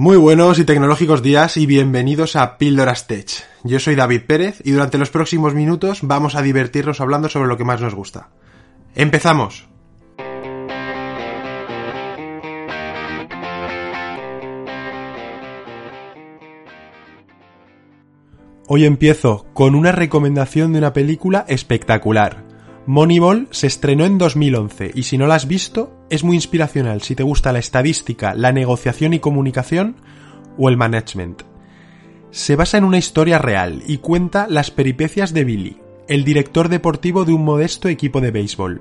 Muy buenos y tecnológicos días y bienvenidos a Píldoras Tech. Yo soy David Pérez y durante los próximos minutos vamos a divertirnos hablando sobre lo que más nos gusta. ¡Empezamos! Hoy empiezo con una recomendación de una película espectacular. Moneyball se estrenó en 2011 y si no la has visto, es muy inspiracional si te gusta la estadística, la negociación y comunicación o el management. Se basa en una historia real y cuenta las peripecias de Billy, el director deportivo de un modesto equipo de béisbol,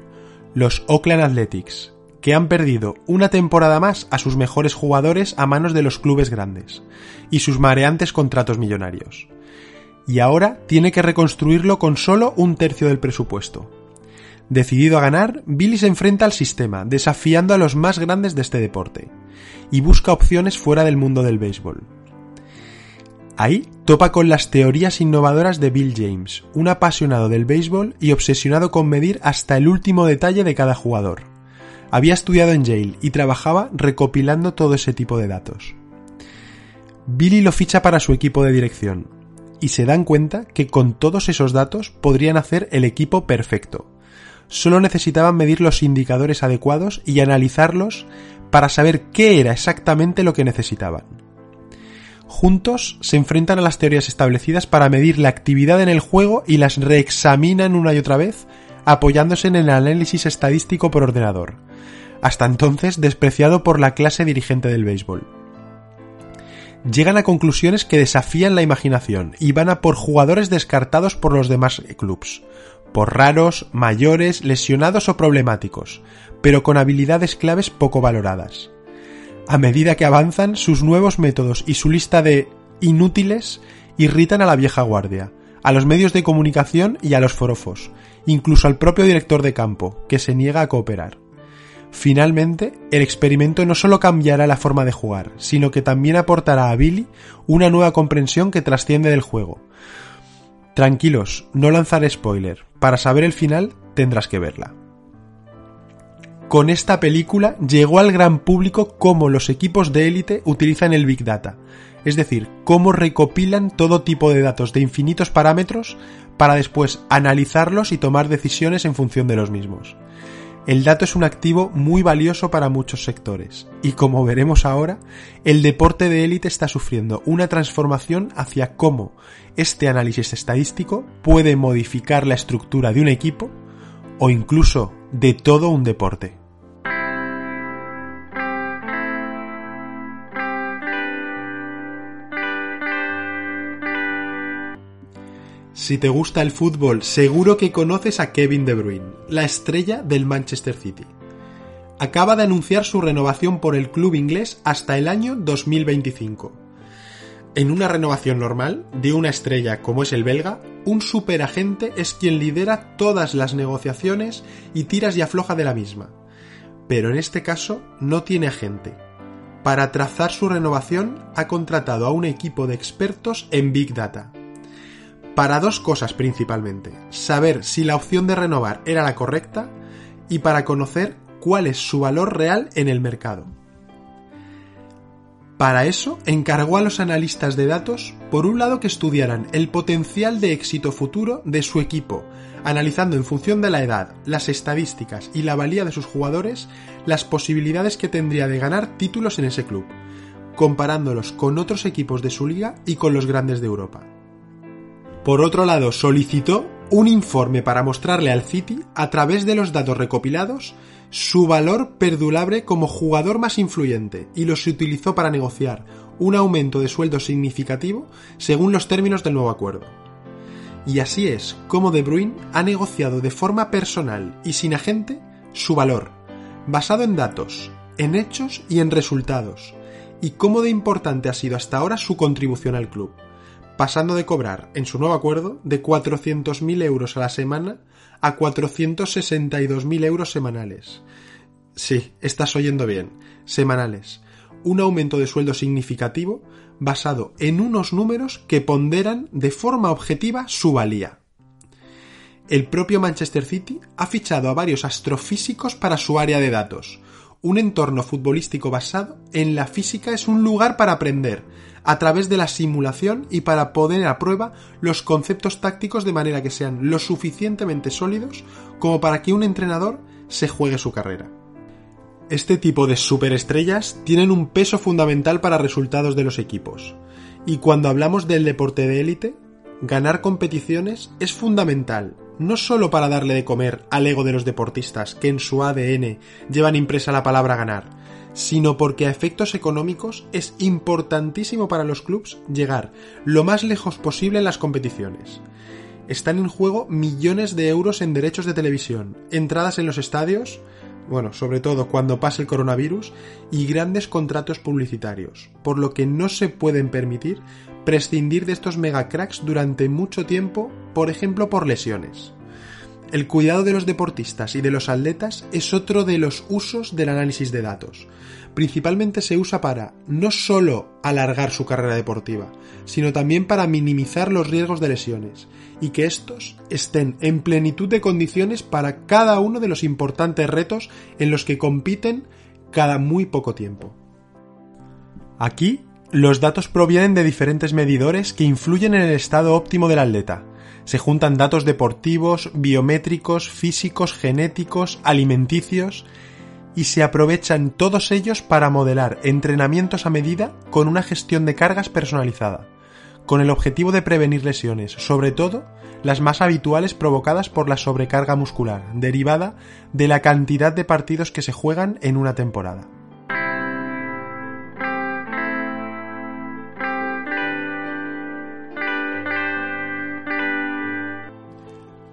los Oakland Athletics, que han perdido una temporada más a sus mejores jugadores a manos de los clubes grandes y sus mareantes contratos millonarios. Y ahora tiene que reconstruirlo con solo un tercio del presupuesto, Decidido a ganar, Billy se enfrenta al sistema, desafiando a los más grandes de este deporte, y busca opciones fuera del mundo del béisbol. Ahí topa con las teorías innovadoras de Bill James, un apasionado del béisbol y obsesionado con medir hasta el último detalle de cada jugador. Había estudiado en Yale y trabajaba recopilando todo ese tipo de datos. Billy lo ficha para su equipo de dirección, y se dan cuenta que con todos esos datos podrían hacer el equipo perfecto, solo necesitaban medir los indicadores adecuados y analizarlos para saber qué era exactamente lo que necesitaban. Juntos se enfrentan a las teorías establecidas para medir la actividad en el juego y las reexaminan una y otra vez, apoyándose en el análisis estadístico por ordenador, hasta entonces despreciado por la clase dirigente del béisbol. Llegan a conclusiones que desafían la imaginación y van a por jugadores descartados por los demás clubs, por raros, mayores, lesionados o problemáticos, pero con habilidades claves poco valoradas. A medida que avanzan, sus nuevos métodos y su lista de inútiles irritan a la vieja guardia, a los medios de comunicación y a los forofos, incluso al propio director de campo, que se niega a cooperar. Finalmente, el experimento no solo cambiará la forma de jugar, sino que también aportará a Billy una nueva comprensión que trasciende del juego, Tranquilos, no lanzaré spoiler. Para saber el final tendrás que verla. Con esta película llegó al gran público cómo los equipos de élite utilizan el Big Data, es decir, cómo recopilan todo tipo de datos de infinitos parámetros para después analizarlos y tomar decisiones en función de los mismos. El dato es un activo muy valioso para muchos sectores, y como veremos ahora, el deporte de élite está sufriendo una transformación hacia cómo este análisis estadístico puede modificar la estructura de un equipo o incluso de todo un deporte. Si te gusta el fútbol, seguro que conoces a Kevin De Bruyne, la estrella del Manchester City. Acaba de anunciar su renovación por el club inglés hasta el año 2025. En una renovación normal, de una estrella como es el belga, un superagente es quien lidera todas las negociaciones y tiras y afloja de la misma. Pero en este caso no tiene agente. Para trazar su renovación ha contratado a un equipo de expertos en Big Data, para dos cosas principalmente. Saber si la opción de renovar era la correcta y para conocer cuál es su valor real en el mercado. Para eso encargó a los analistas de datos, por un lado, que estudiaran el potencial de éxito futuro de su equipo, analizando en función de la edad, las estadísticas y la valía de sus jugadores las posibilidades que tendría de ganar títulos en ese club, comparándolos con otros equipos de su liga y con los grandes de Europa. Por otro lado, solicitó un informe para mostrarle al City, a través de los datos recopilados, su valor perdurable como jugador más influyente y los utilizó para negociar un aumento de sueldo significativo según los términos del nuevo acuerdo. Y así es como De Bruyne ha negociado de forma personal y sin agente su valor, basado en datos, en hechos y en resultados, y cómo de importante ha sido hasta ahora su contribución al club, pasando de cobrar, en su nuevo acuerdo, de 400.000 euros a la semana a 462.000 euros semanales. Sí, estás oyendo bien, semanales. Un aumento de sueldo significativo basado en unos números que ponderan de forma objetiva su valía. El propio Manchester City ha fichado a varios astrofísicos para su área de datos, un entorno futbolístico basado en la física es un lugar para aprender, a través de la simulación y para poner a prueba los conceptos tácticos de manera que sean lo suficientemente sólidos como para que un entrenador se juegue su carrera. Este tipo de superestrellas tienen un peso fundamental para resultados de los equipos, y cuando hablamos del deporte de élite, ganar competiciones es fundamental, no solo para darle de comer al ego de los deportistas que en su ADN llevan impresa la palabra ganar, sino porque a efectos económicos es importantísimo para los clubes llegar lo más lejos posible en las competiciones. Están en juego millones de euros en derechos de televisión, entradas en los estadios, bueno, sobre todo cuando pase el coronavirus, y grandes contratos publicitarios, por lo que no se pueden permitir prescindir de estos megacracks durante mucho tiempo, por ejemplo por lesiones. El cuidado de los deportistas y de los atletas es otro de los usos del análisis de datos. Principalmente se usa para no solo alargar su carrera deportiva, sino también para minimizar los riesgos de lesiones y que estos estén en plenitud de condiciones para cada uno de los importantes retos en los que compiten cada muy poco tiempo. Aquí los datos provienen de diferentes medidores que influyen en el estado óptimo del atleta. Se juntan datos deportivos, biométricos, físicos, genéticos, alimenticios, y se aprovechan todos ellos para modelar entrenamientos a medida con una gestión de cargas personalizada, con el objetivo de prevenir lesiones, sobre todo las más habituales provocadas por la sobrecarga muscular, derivada de la cantidad de partidos que se juegan en una temporada.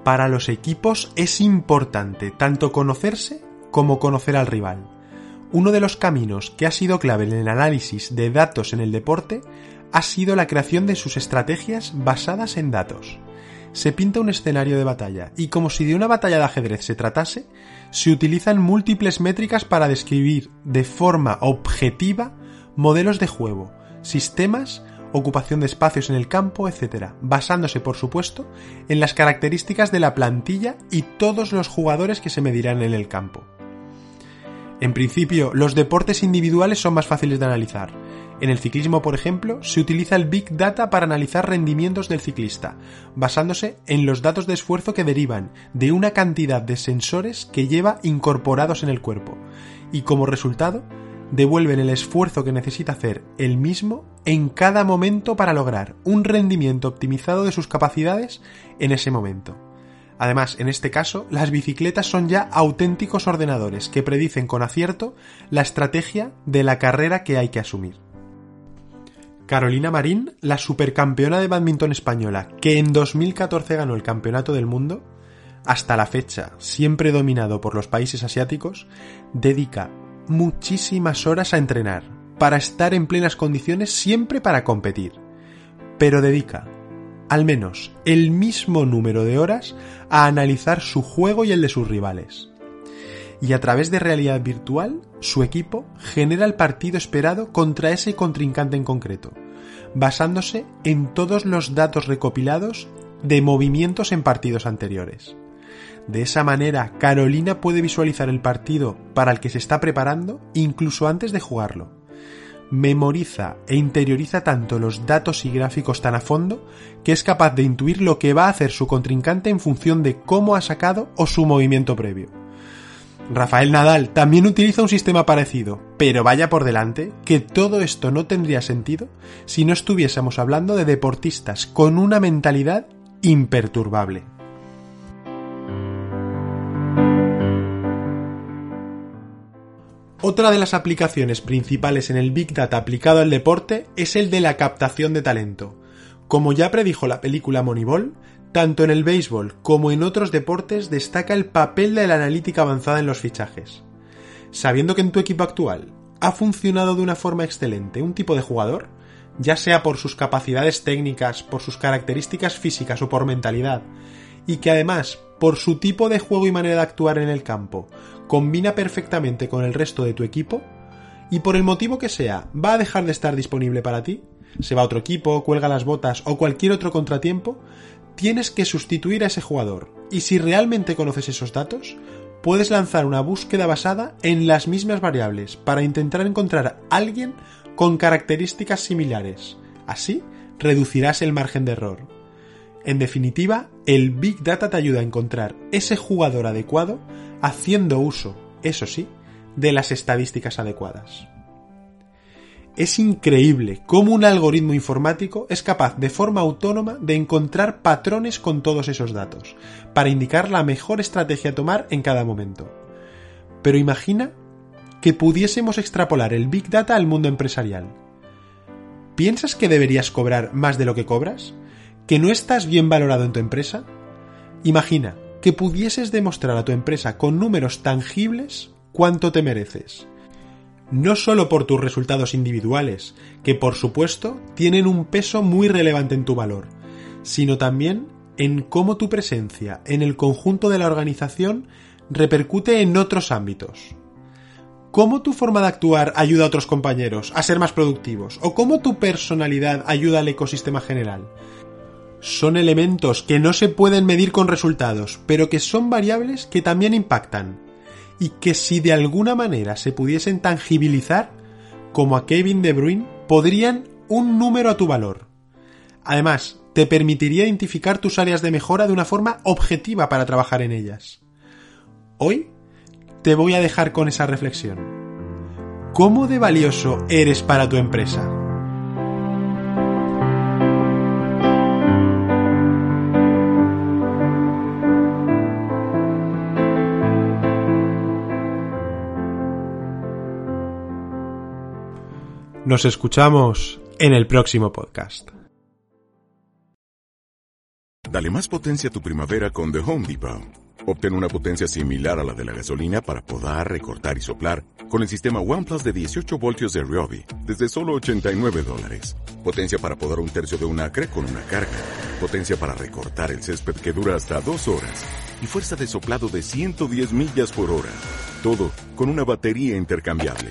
Para los equipos es importante tanto conocerse como conocer al rival. Uno de los caminos que ha sido clave en el análisis de datos en el deporte ha sido la creación de sus estrategias basadas en datos. Se pinta un escenario de batalla y como si de una batalla de ajedrez se tratase, se utilizan múltiples métricas para describir de forma objetiva modelos de juego, sistemas ocupación de espacios en el campo, etc., basándose, por supuesto, en las características de la plantilla y todos los jugadores que se medirán en el campo. En principio, los deportes individuales son más fáciles de analizar. En el ciclismo, por ejemplo, se utiliza el Big Data para analizar rendimientos del ciclista, basándose en los datos de esfuerzo que derivan de una cantidad de sensores que lleva incorporados en el cuerpo, y como resultado, devuelven el esfuerzo que necesita hacer el mismo en cada momento para lograr un rendimiento optimizado de sus capacidades en ese momento. Además, en este caso, las bicicletas son ya auténticos ordenadores que predicen con acierto la estrategia de la carrera que hay que asumir. Carolina Marín, la supercampeona de badminton española, que en 2014 ganó el Campeonato del Mundo, hasta la fecha siempre dominado por los países asiáticos, dedica muchísimas horas a entrenar, para estar en plenas condiciones siempre para competir. Pero dedica al menos el mismo número de horas a analizar su juego y el de sus rivales. Y a través de realidad virtual, su equipo genera el partido esperado contra ese contrincante en concreto, basándose en todos los datos recopilados de movimientos en partidos anteriores. De esa manera, Carolina puede visualizar el partido para el que se está preparando incluso antes de jugarlo. Memoriza e interioriza tanto los datos y gráficos tan a fondo que es capaz de intuir lo que va a hacer su contrincante en función de cómo ha sacado o su movimiento previo. Rafael Nadal también utiliza un sistema parecido, pero vaya por delante que todo esto no tendría sentido si no estuviésemos hablando de deportistas con una mentalidad imperturbable. Otra de las aplicaciones principales en el Big Data aplicado al deporte es el de la captación de talento. Como ya predijo la película Moneyball, tanto en el béisbol como en otros deportes destaca el papel de la analítica avanzada en los fichajes. Sabiendo que en tu equipo actual ha funcionado de una forma excelente un tipo de jugador, ya sea por sus capacidades técnicas, por sus características físicas o por mentalidad, y que además, por su tipo de juego y manera de actuar en el campo, combina perfectamente con el resto de tu equipo, y por el motivo que sea, va a dejar de estar disponible para ti, se va a otro equipo, cuelga las botas o cualquier otro contratiempo, tienes que sustituir a ese jugador. Y si realmente conoces esos datos, puedes lanzar una búsqueda basada en las mismas variables para intentar encontrar a alguien con características similares. Así, reducirás el margen de error. En definitiva, el Big Data te ayuda a encontrar ese jugador adecuado haciendo uso, eso sí, de las estadísticas adecuadas. Es increíble cómo un algoritmo informático es capaz de forma autónoma de encontrar patrones con todos esos datos, para indicar la mejor estrategia a tomar en cada momento. Pero imagina que pudiésemos extrapolar el Big Data al mundo empresarial. ¿Piensas que deberías cobrar más de lo que cobras? ¿Que no estás bien valorado en tu empresa? Imagina que pudieses demostrar a tu empresa con números tangibles cuánto te mereces no solo por tus resultados individuales, que por supuesto tienen un peso muy relevante en tu valor, sino también en cómo tu presencia en el conjunto de la organización repercute en otros ámbitos. ¿Cómo tu forma de actuar ayuda a otros compañeros a ser más productivos? ¿O cómo tu personalidad ayuda al ecosistema general? Son elementos que no se pueden medir con resultados, pero que son variables que también impactan y que si de alguna manera se pudiesen tangibilizar, como a Kevin De Bruyne, podrían un número a tu valor. Además, te permitiría identificar tus áreas de mejora de una forma objetiva para trabajar en ellas. Hoy te voy a dejar con esa reflexión. ¿Cómo de valioso eres para tu empresa? Nos escuchamos en el próximo podcast. Dale más potencia a tu primavera con The Home Depot. Obtén una potencia similar a la de la gasolina para podar, recortar y soplar con el sistema OnePlus de 18 voltios de Ryobi desde solo 89 dólares. Potencia para podar un tercio de un acre con una carga. Potencia para recortar el césped que dura hasta dos horas. Y fuerza de soplado de 110 millas por hora. Todo con una batería intercambiable.